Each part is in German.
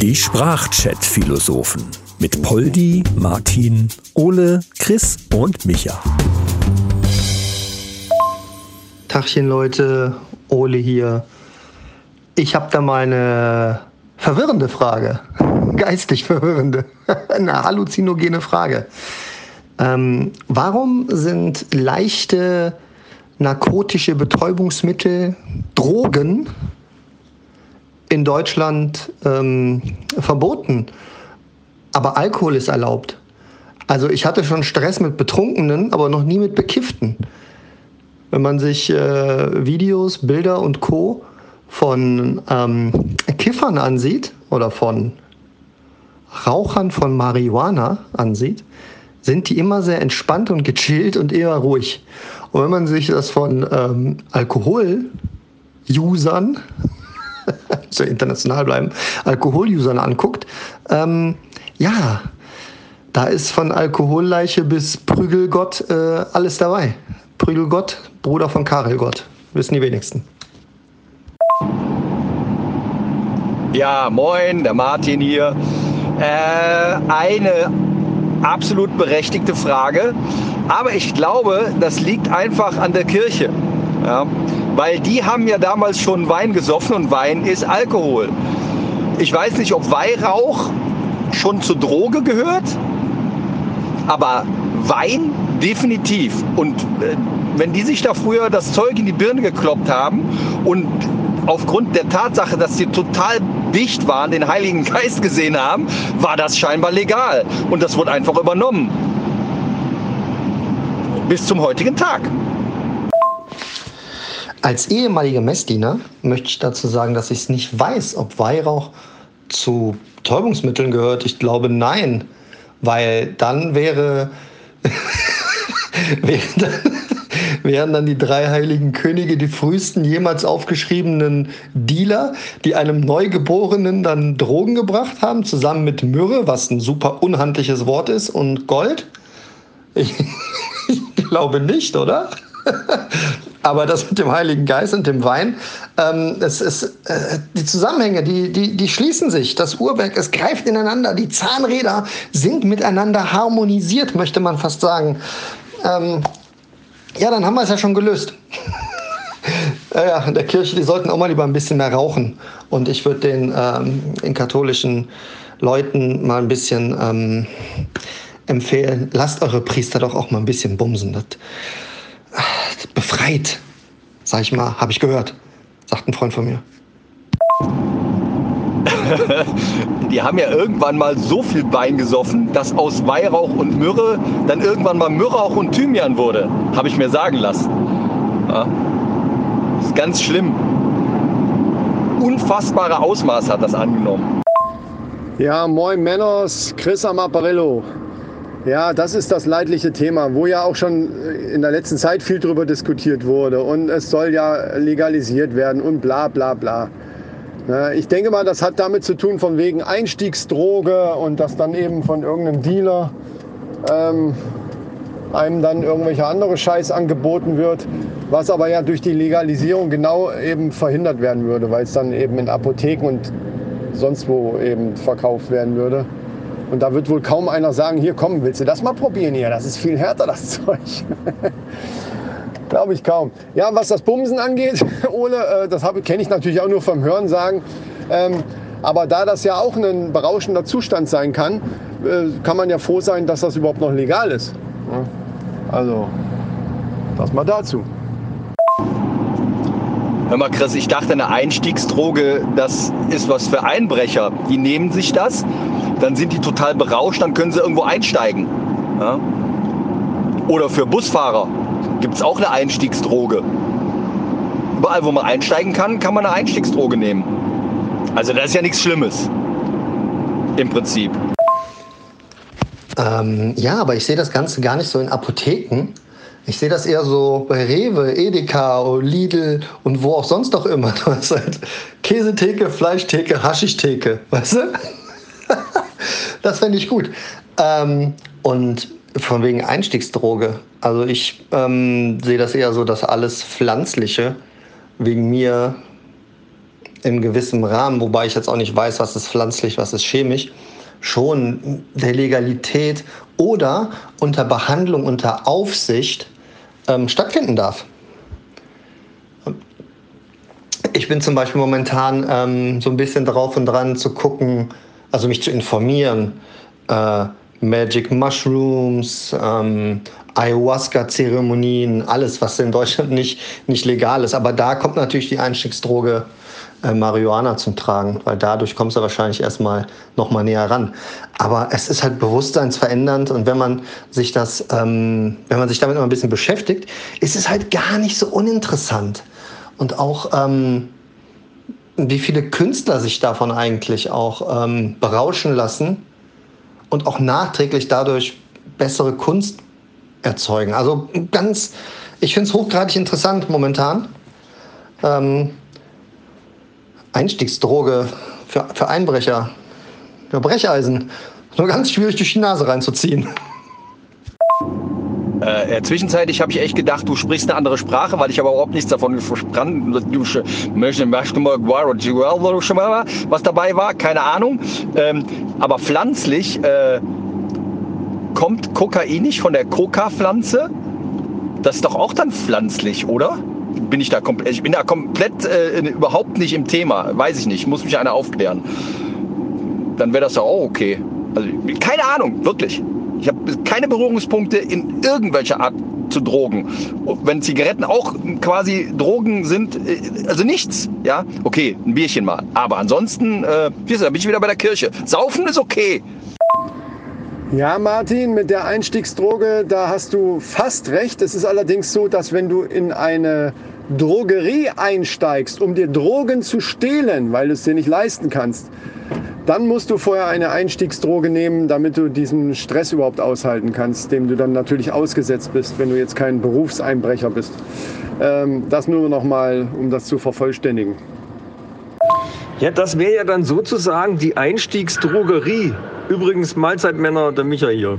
Die Sprachchat-Philosophen mit Poldi, Martin, Ole, Chris und Micha. Tachchen Leute, Ole hier. Ich habe da mal eine verwirrende Frage. Geistig verwirrende. eine halluzinogene Frage. Ähm, warum sind leichte narkotische Betäubungsmittel, Drogen in Deutschland ähm, verboten, aber Alkohol ist erlaubt? Also ich hatte schon Stress mit Betrunkenen, aber noch nie mit Bekifften. Wenn man sich äh, Videos, Bilder und Co von ähm, Kiffern ansieht oder von Rauchern von Marihuana ansieht, sind die immer sehr entspannt und gechillt und eher ruhig. Und wenn man sich das von ähm, Alkohol-Usern, so international bleiben, Alkohol-Usern anguckt, ähm, ja, da ist von Alkoholleiche bis Prügelgott äh, alles dabei. Prügelgott, Bruder von Karelgott, wissen die wenigsten. Ja, moin, der Martin hier. Äh, eine absolut berechtigte Frage. Aber ich glaube, das liegt einfach an der Kirche. Ja? Weil die haben ja damals schon Wein gesoffen und Wein ist Alkohol. Ich weiß nicht, ob Weihrauch schon zur Droge gehört, aber Wein definitiv. Und äh, wenn die sich da früher das Zeug in die Birne gekloppt haben und aufgrund der Tatsache, dass sie total dicht waren, den Heiligen Geist gesehen haben, war das scheinbar legal. Und das wurde einfach übernommen. Bis zum heutigen Tag. Als ehemaliger Messdiener möchte ich dazu sagen, dass ich es nicht weiß, ob Weihrauch zu Betäubungsmitteln gehört. Ich glaube nein, weil dann wäre, wäre dann, wären dann die drei heiligen Könige die frühesten jemals aufgeschriebenen Dealer, die einem Neugeborenen dann Drogen gebracht haben, zusammen mit Myrrhe, was ein super unhandliches Wort ist, und Gold? Ich, ich glaube nicht, oder? Aber das mit dem Heiligen Geist und dem Wein, ähm, es ist, äh, die Zusammenhänge, die, die, die schließen sich. Das Uhrwerk, es greift ineinander. Die Zahnräder sind miteinander harmonisiert, möchte man fast sagen. Ähm, ja, dann haben wir es ja schon gelöst. ja, in der Kirche, die sollten auch mal lieber ein bisschen mehr rauchen. Und ich würde den, ähm, den katholischen Leuten mal ein bisschen ähm, empfehlen, lasst eure Priester doch auch mal ein bisschen bumsen. Das befreit, sag ich mal, habe ich gehört, sagt ein Freund von mir. die haben ja irgendwann mal so viel Wein gesoffen, dass aus Weihrauch und Myrrhe dann irgendwann mal Myrrhauch und Thymian wurde. Habe ich mir sagen lassen. Ja. Das ist ganz schlimm. Unfassbare Ausmaß hat das angenommen. Ja, moin Männers, Chris am Apparillo. Ja, das ist das leidliche Thema, wo ja auch schon in der letzten Zeit viel darüber diskutiert wurde. Und es soll ja legalisiert werden und bla bla bla. Ich denke mal, das hat damit zu tun, von wegen Einstiegsdroge und dass dann eben von irgendeinem Dealer ähm, einem dann irgendwelcher andere Scheiß angeboten wird, was aber ja durch die Legalisierung genau eben verhindert werden würde, weil es dann eben in Apotheken und sonst wo eben verkauft werden würde. Und da wird wohl kaum einer sagen, hier komm, willst du das mal probieren hier? Das ist viel härter, das Zeug. Glaube ich kaum. Ja, was das Bumsen angeht, Ole, äh, das kenne ich natürlich auch nur vom Hören sagen. Ähm, aber da das ja auch ein berauschender Zustand sein kann, äh, kann man ja froh sein, dass das überhaupt noch legal ist. Also, das mal dazu. Hör mal, Chris, ich dachte, eine Einstiegsdroge, das ist was für Einbrecher. Die nehmen sich das, dann sind die total berauscht, dann können sie irgendwo einsteigen. Ja? Oder für Busfahrer gibt es auch eine Einstiegsdroge. Überall, wo man einsteigen kann, kann man eine Einstiegsdroge nehmen. Also das ist ja nichts Schlimmes. Im Prinzip. Ähm, ja, aber ich sehe das Ganze gar nicht so in Apotheken. Ich sehe das eher so bei Rewe, Edeka, Lidl und wo auch sonst noch immer. Halt Käsetheke, Fleischtheke, Haschischtheke, weißt du? Das fände ich gut. Ähm, und von wegen Einstiegsdroge. Also ich ähm, sehe das eher so, dass alles Pflanzliche wegen mir in gewissem Rahmen, wobei ich jetzt auch nicht weiß, was ist pflanzlich, was ist chemisch, schon der Legalität oder unter Behandlung, unter Aufsicht ähm, stattfinden darf. Ich bin zum Beispiel momentan ähm, so ein bisschen drauf und dran zu gucken, also mich zu informieren. Äh, Magic Mushrooms, ähm, Ayahuasca-Zeremonien, alles, was in Deutschland nicht, nicht legal ist. Aber da kommt natürlich die Einstiegsdroge äh, Marihuana zum Tragen, weil dadurch kommst du wahrscheinlich erstmal noch mal näher ran. Aber es ist halt bewusstseinsverändernd und wenn man sich das, ähm, wenn man sich damit mal ein bisschen beschäftigt, ist es halt gar nicht so uninteressant. Und auch ähm, wie viele Künstler sich davon eigentlich auch ähm, berauschen lassen und auch nachträglich dadurch bessere Kunst erzeugen. Also ganz, ich finde es hochgradig interessant momentan. Ähm, Einstiegsdroge für, für Einbrecher, für Brecheisen. Nur ganz schwierig durch die Nase reinzuziehen. Äh, zwischenzeitlich habe ich echt gedacht, du sprichst eine andere Sprache, weil ich aber überhaupt nichts davon verstanden was dabei war, keine Ahnung. Ähm, aber pflanzlich äh, kommt Kokain nicht von der Coca-Pflanze. Das ist doch auch dann pflanzlich, oder? bin ich da komplett, ich bin da komplett äh, überhaupt nicht im Thema. Weiß ich nicht, muss mich einer aufklären. Dann wäre das ja auch okay. Also, keine Ahnung, wirklich. Ich habe keine Berührungspunkte in irgendwelcher Art zu Drogen. Wenn Zigaretten auch quasi Drogen sind, äh, also nichts. Ja, okay, ein Bierchen mal. Aber ansonsten, äh, da bin ich wieder bei der Kirche. Saufen ist okay. Ja, Martin, mit der Einstiegsdroge, da hast du fast recht. Es ist allerdings so, dass wenn du in eine Drogerie einsteigst, um dir Drogen zu stehlen, weil du es dir nicht leisten kannst, dann musst du vorher eine Einstiegsdroge nehmen, damit du diesen Stress überhaupt aushalten kannst, dem du dann natürlich ausgesetzt bist, wenn du jetzt kein Berufseinbrecher bist. Ähm, das nur noch mal, um das zu vervollständigen. Ja, das wäre ja dann sozusagen die Einstiegsdrogerie. Übrigens, Mahlzeitmänner, der Micha hier.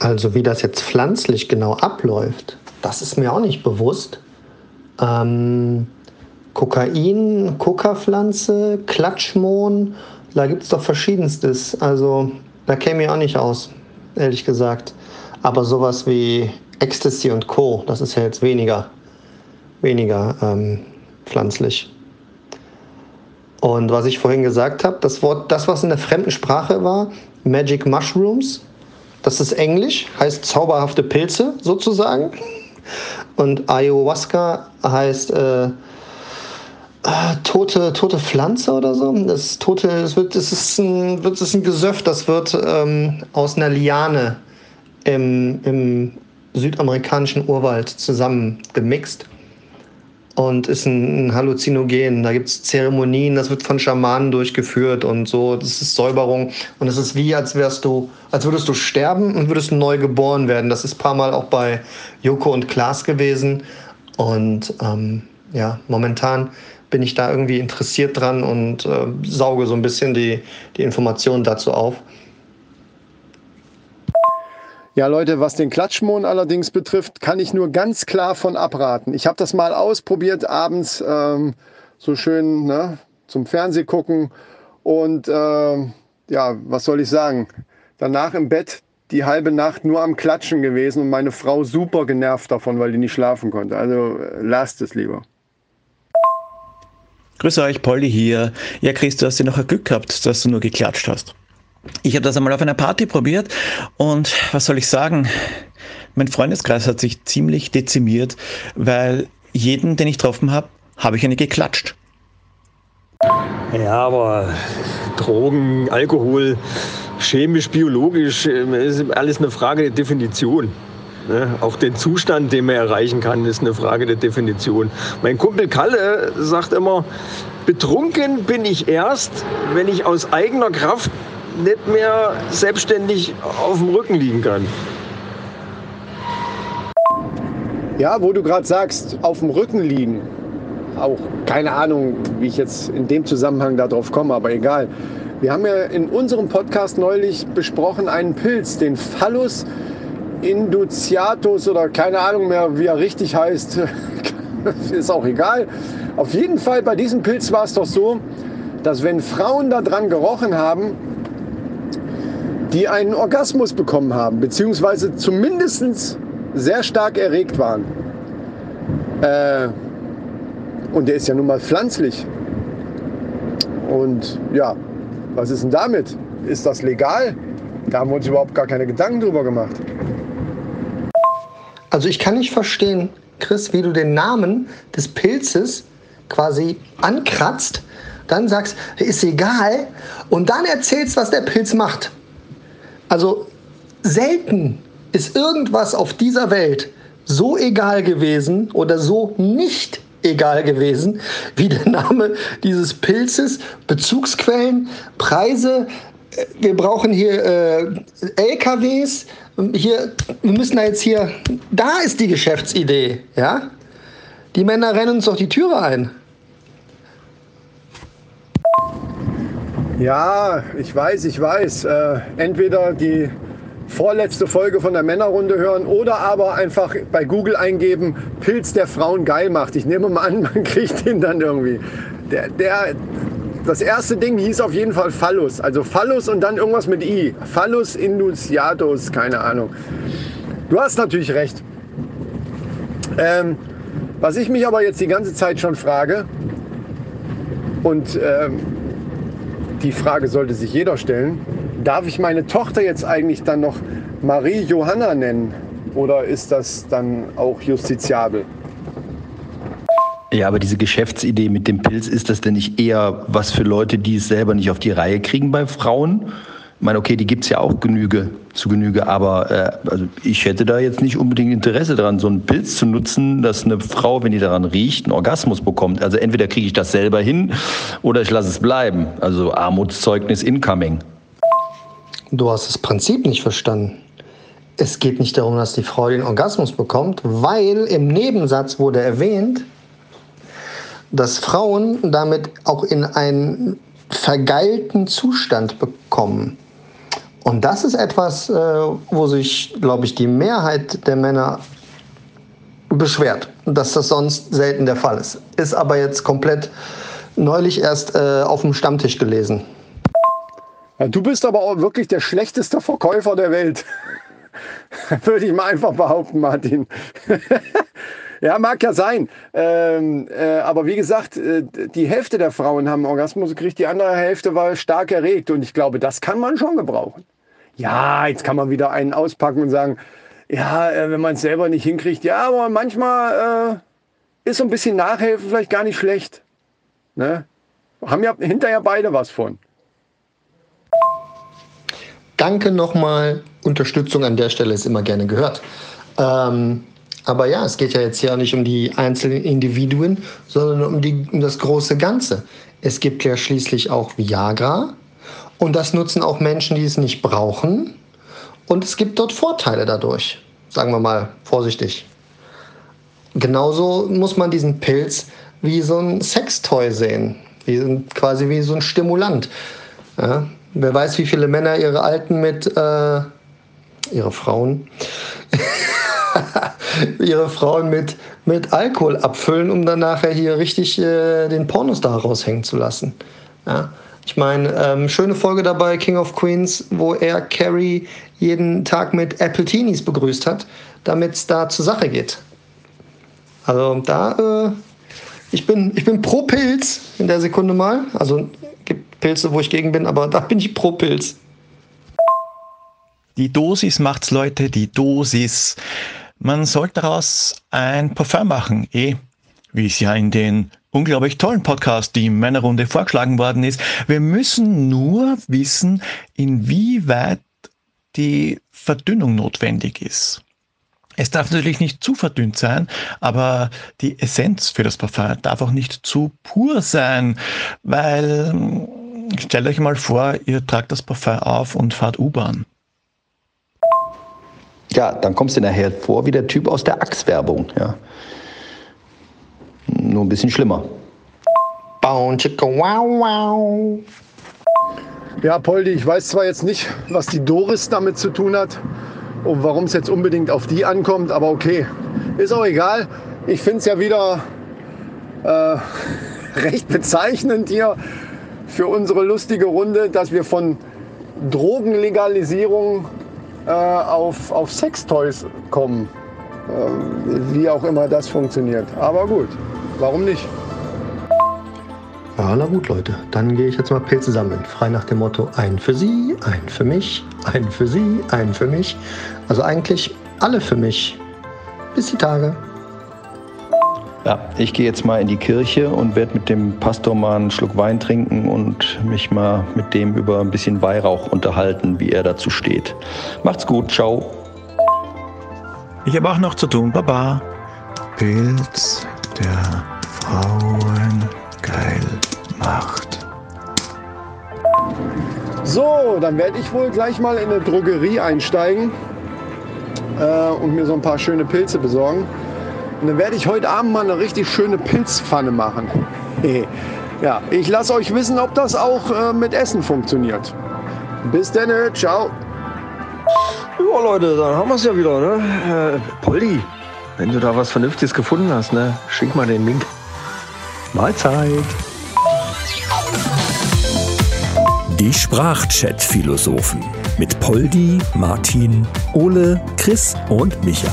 Also wie das jetzt pflanzlich genau abläuft, das ist mir auch nicht bewusst. Ähm, Kokain, Coca-Pflanze, Klatschmohn, da gibt es doch verschiedenstes. Also da käme ich auch nicht aus, ehrlich gesagt. Aber sowas wie Ecstasy und Co., das ist ja jetzt weniger, weniger ähm, pflanzlich. Und was ich vorhin gesagt habe, das Wort, das, was in der fremden Sprache war, Magic Mushrooms, das ist Englisch, heißt zauberhafte Pilze sozusagen. Und Ayahuasca heißt äh, äh, tote, tote Pflanze oder so. Das, tote, das, wird, das, ist, ein, das ist ein Gesöff, das wird ähm, aus einer Liane im, im südamerikanischen Urwald zusammen gemixt und ist ein, Halluzinogen. Da gibt es Zeremonien, das wird von Schamanen durchgeführt und so. Das ist Säuberung. Und es ist wie, als wärst du, als würdest du sterben und würdest neu geboren werden. Das ist ein paar Mal auch bei Joko und Klaas gewesen. Und ähm, ja, momentan bin ich da irgendwie interessiert dran und äh, sauge so ein bisschen die, die Informationen dazu auf. Ja, Leute, was den Klatschmohn allerdings betrifft, kann ich nur ganz klar von abraten. Ich habe das mal ausprobiert abends, ähm, so schön ne, zum Fernseh gucken. Und äh, ja, was soll ich sagen? Danach im Bett die halbe Nacht nur am Klatschen gewesen und meine Frau super genervt davon, weil die nicht schlafen konnte. Also äh, lasst es lieber. Grüß euch, Polly hier. Ja, Chris, du hast ja noch ein Glück gehabt, dass du nur geklatscht hast. Ich habe das einmal auf einer Party probiert und was soll ich sagen? Mein Freundeskreis hat sich ziemlich dezimiert, weil jeden, den ich getroffen habe, habe ich eine geklatscht. Ja, aber Drogen, Alkohol, chemisch, biologisch, ist alles eine Frage der Definition. Ne? Auch den Zustand, den man erreichen kann, ist eine Frage der Definition. Mein Kumpel Kalle sagt immer, betrunken bin ich erst, wenn ich aus eigener Kraft nicht mehr selbstständig auf dem Rücken liegen kann. Ja, wo du gerade sagst, auf dem Rücken liegen. Auch keine Ahnung, wie ich jetzt in dem Zusammenhang darauf komme, aber egal. Wir haben ja in unserem Podcast neulich besprochen einen Pilz, den Phallus induciatus oder keine Ahnung mehr, wie er richtig heißt. ist auch egal. Auf jeden Fall bei diesem Pilz war es doch so, dass wenn Frauen daran gerochen haben, die einen Orgasmus bekommen haben, beziehungsweise zumindest sehr stark erregt waren. Äh, und der ist ja nun mal pflanzlich. Und ja, was ist denn damit? Ist das legal? Da haben wir uns überhaupt gar keine Gedanken drüber gemacht. Also ich kann nicht verstehen, Chris, wie du den Namen des Pilzes quasi ankratzt, dann sagst, ist egal, und dann erzählst, was der Pilz macht. Also selten ist irgendwas auf dieser Welt so egal gewesen oder so nicht egal gewesen wie der Name dieses Pilzes, Bezugsquellen, Preise. Wir brauchen hier äh, LKWs. Hier, wir müssen da jetzt hier, da ist die Geschäftsidee, ja? Die Männer rennen uns doch die Türe ein. Ja, ich weiß, ich weiß. Äh, entweder die vorletzte Folge von der Männerrunde hören oder aber einfach bei Google eingeben, Pilz der Frauen geil macht. Ich nehme mal an, man kriegt den dann irgendwie. Der, der, das erste Ding hieß auf jeden Fall Phallus. Also Phallus und dann irgendwas mit I. Phallus induciatus, keine Ahnung. Du hast natürlich recht. Ähm, was ich mich aber jetzt die ganze Zeit schon frage, und ähm, die Frage sollte sich jeder stellen, darf ich meine Tochter jetzt eigentlich dann noch Marie Johanna nennen? Oder ist das dann auch justiziabel? Ja, aber diese Geschäftsidee mit dem Pilz, ist das denn nicht eher was für Leute, die es selber nicht auf die Reihe kriegen bei Frauen? Ich meine, okay, die gibt es ja auch Genüge, zu Genüge, aber äh, also ich hätte da jetzt nicht unbedingt Interesse daran, so einen Pilz zu nutzen, dass eine Frau, wenn die daran riecht, einen Orgasmus bekommt. Also entweder kriege ich das selber hin oder ich lasse es bleiben. Also Armutszeugnis incoming. Du hast das Prinzip nicht verstanden. Es geht nicht darum, dass die Frau den Orgasmus bekommt, weil im Nebensatz wurde erwähnt, dass Frauen damit auch in einen vergeilten Zustand bekommen. Und das ist etwas, äh, wo sich, glaube ich, die Mehrheit der Männer beschwert, dass das sonst selten der Fall ist. Ist aber jetzt komplett neulich erst äh, auf dem Stammtisch gelesen. Du bist aber auch wirklich der schlechteste Verkäufer der Welt. Würde ich mal einfach behaupten, Martin. ja, mag ja sein. Ähm, äh, aber wie gesagt, äh, die Hälfte der Frauen haben Orgasmus gekriegt, die andere Hälfte war stark erregt. Und ich glaube, das kann man schon gebrauchen. Ja, jetzt kann man wieder einen auspacken und sagen, ja, äh, wenn man es selber nicht hinkriegt, ja, aber manchmal äh, ist so ein bisschen Nachhelfen vielleicht gar nicht schlecht. Ne? Haben ja hinterher beide was von. Danke nochmal. Unterstützung an der Stelle ist immer gerne gehört. Ähm, aber ja, es geht ja jetzt hier auch nicht um die einzelnen Individuen, sondern um, die, um das große Ganze. Es gibt ja schließlich auch Viagra und das nutzen auch Menschen, die es nicht brauchen. Und es gibt dort Vorteile dadurch. Sagen wir mal vorsichtig. Genauso muss man diesen Pilz wie so ein Sextoy sehen. Wie, quasi wie so ein Stimulant. Ja, Wer weiß, wie viele Männer ihre Alten mit, äh, ihre Frauen, ihre Frauen mit, mit Alkohol abfüllen, um dann nachher hier richtig äh, den Pornostar raushängen zu lassen. Ja? Ich meine, ähm, schöne Folge dabei, King of Queens, wo er Carrie jeden Tag mit Apple Teenies begrüßt hat, damit es da zur Sache geht. Also da, äh, ich, bin, ich bin pro Pilz in der Sekunde mal. Also gibt Pilze, wo ich gegen bin, aber da bin ich pro Pilz. Die Dosis macht's, Leute, die Dosis. Man sollte daraus ein Parfum machen, eh, wie es ja in den unglaublich tollen Podcast, die Männerrunde vorgeschlagen worden ist. Wir müssen nur wissen, inwieweit die Verdünnung notwendig ist. Es darf natürlich nicht zu verdünnt sein, aber die Essenz für das Parfum darf auch nicht zu pur sein, weil stellt euch mal vor, ihr tragt das Parfum auf und fahrt U-Bahn. Ja, dann kommst du nachher vor wie der Typ aus der Axe-Werbung. Ja. Nur ein bisschen schlimmer. Wow, wow. Ja, Poldi, ich weiß zwar jetzt nicht, was die Doris damit zu tun hat, und warum es jetzt unbedingt auf die ankommt, aber okay, ist auch egal. Ich finde es ja wieder äh, recht bezeichnend hier für unsere lustige Runde, dass wir von Drogenlegalisierung äh, auf, auf Sextoys kommen. Äh, wie auch immer das funktioniert. Aber gut, warum nicht? Ja, na gut, Leute. Dann gehe ich jetzt mal Pilze sammeln. Frei nach dem Motto: ein für Sie, ein für mich, ein für Sie, ein für mich. Also eigentlich alle für mich. Bis die Tage. Ja, ich gehe jetzt mal in die Kirche und werde mit dem Pastor mal einen Schluck Wein trinken und mich mal mit dem über ein bisschen Weihrauch unterhalten, wie er dazu steht. Macht's gut, ciao. Ich habe auch noch zu tun, Baba. Pilz, der Frauen geil macht. So, dann werde ich wohl gleich mal in eine Drogerie einsteigen äh, und mir so ein paar schöne Pilze besorgen. Und dann werde ich heute Abend mal eine richtig schöne Pilzpfanne machen. ja, ich lasse euch wissen, ob das auch äh, mit Essen funktioniert. Bis dann, ciao. Ja, Leute, dann haben wir es ja wieder, ne? Äh, Poldi, wenn du da was Vernünftiges gefunden hast, ne? Schick mal den Link. Mahlzeit. Die Sprachchat-Philosophen mit Poldi, Martin, Ole, Chris und Micha.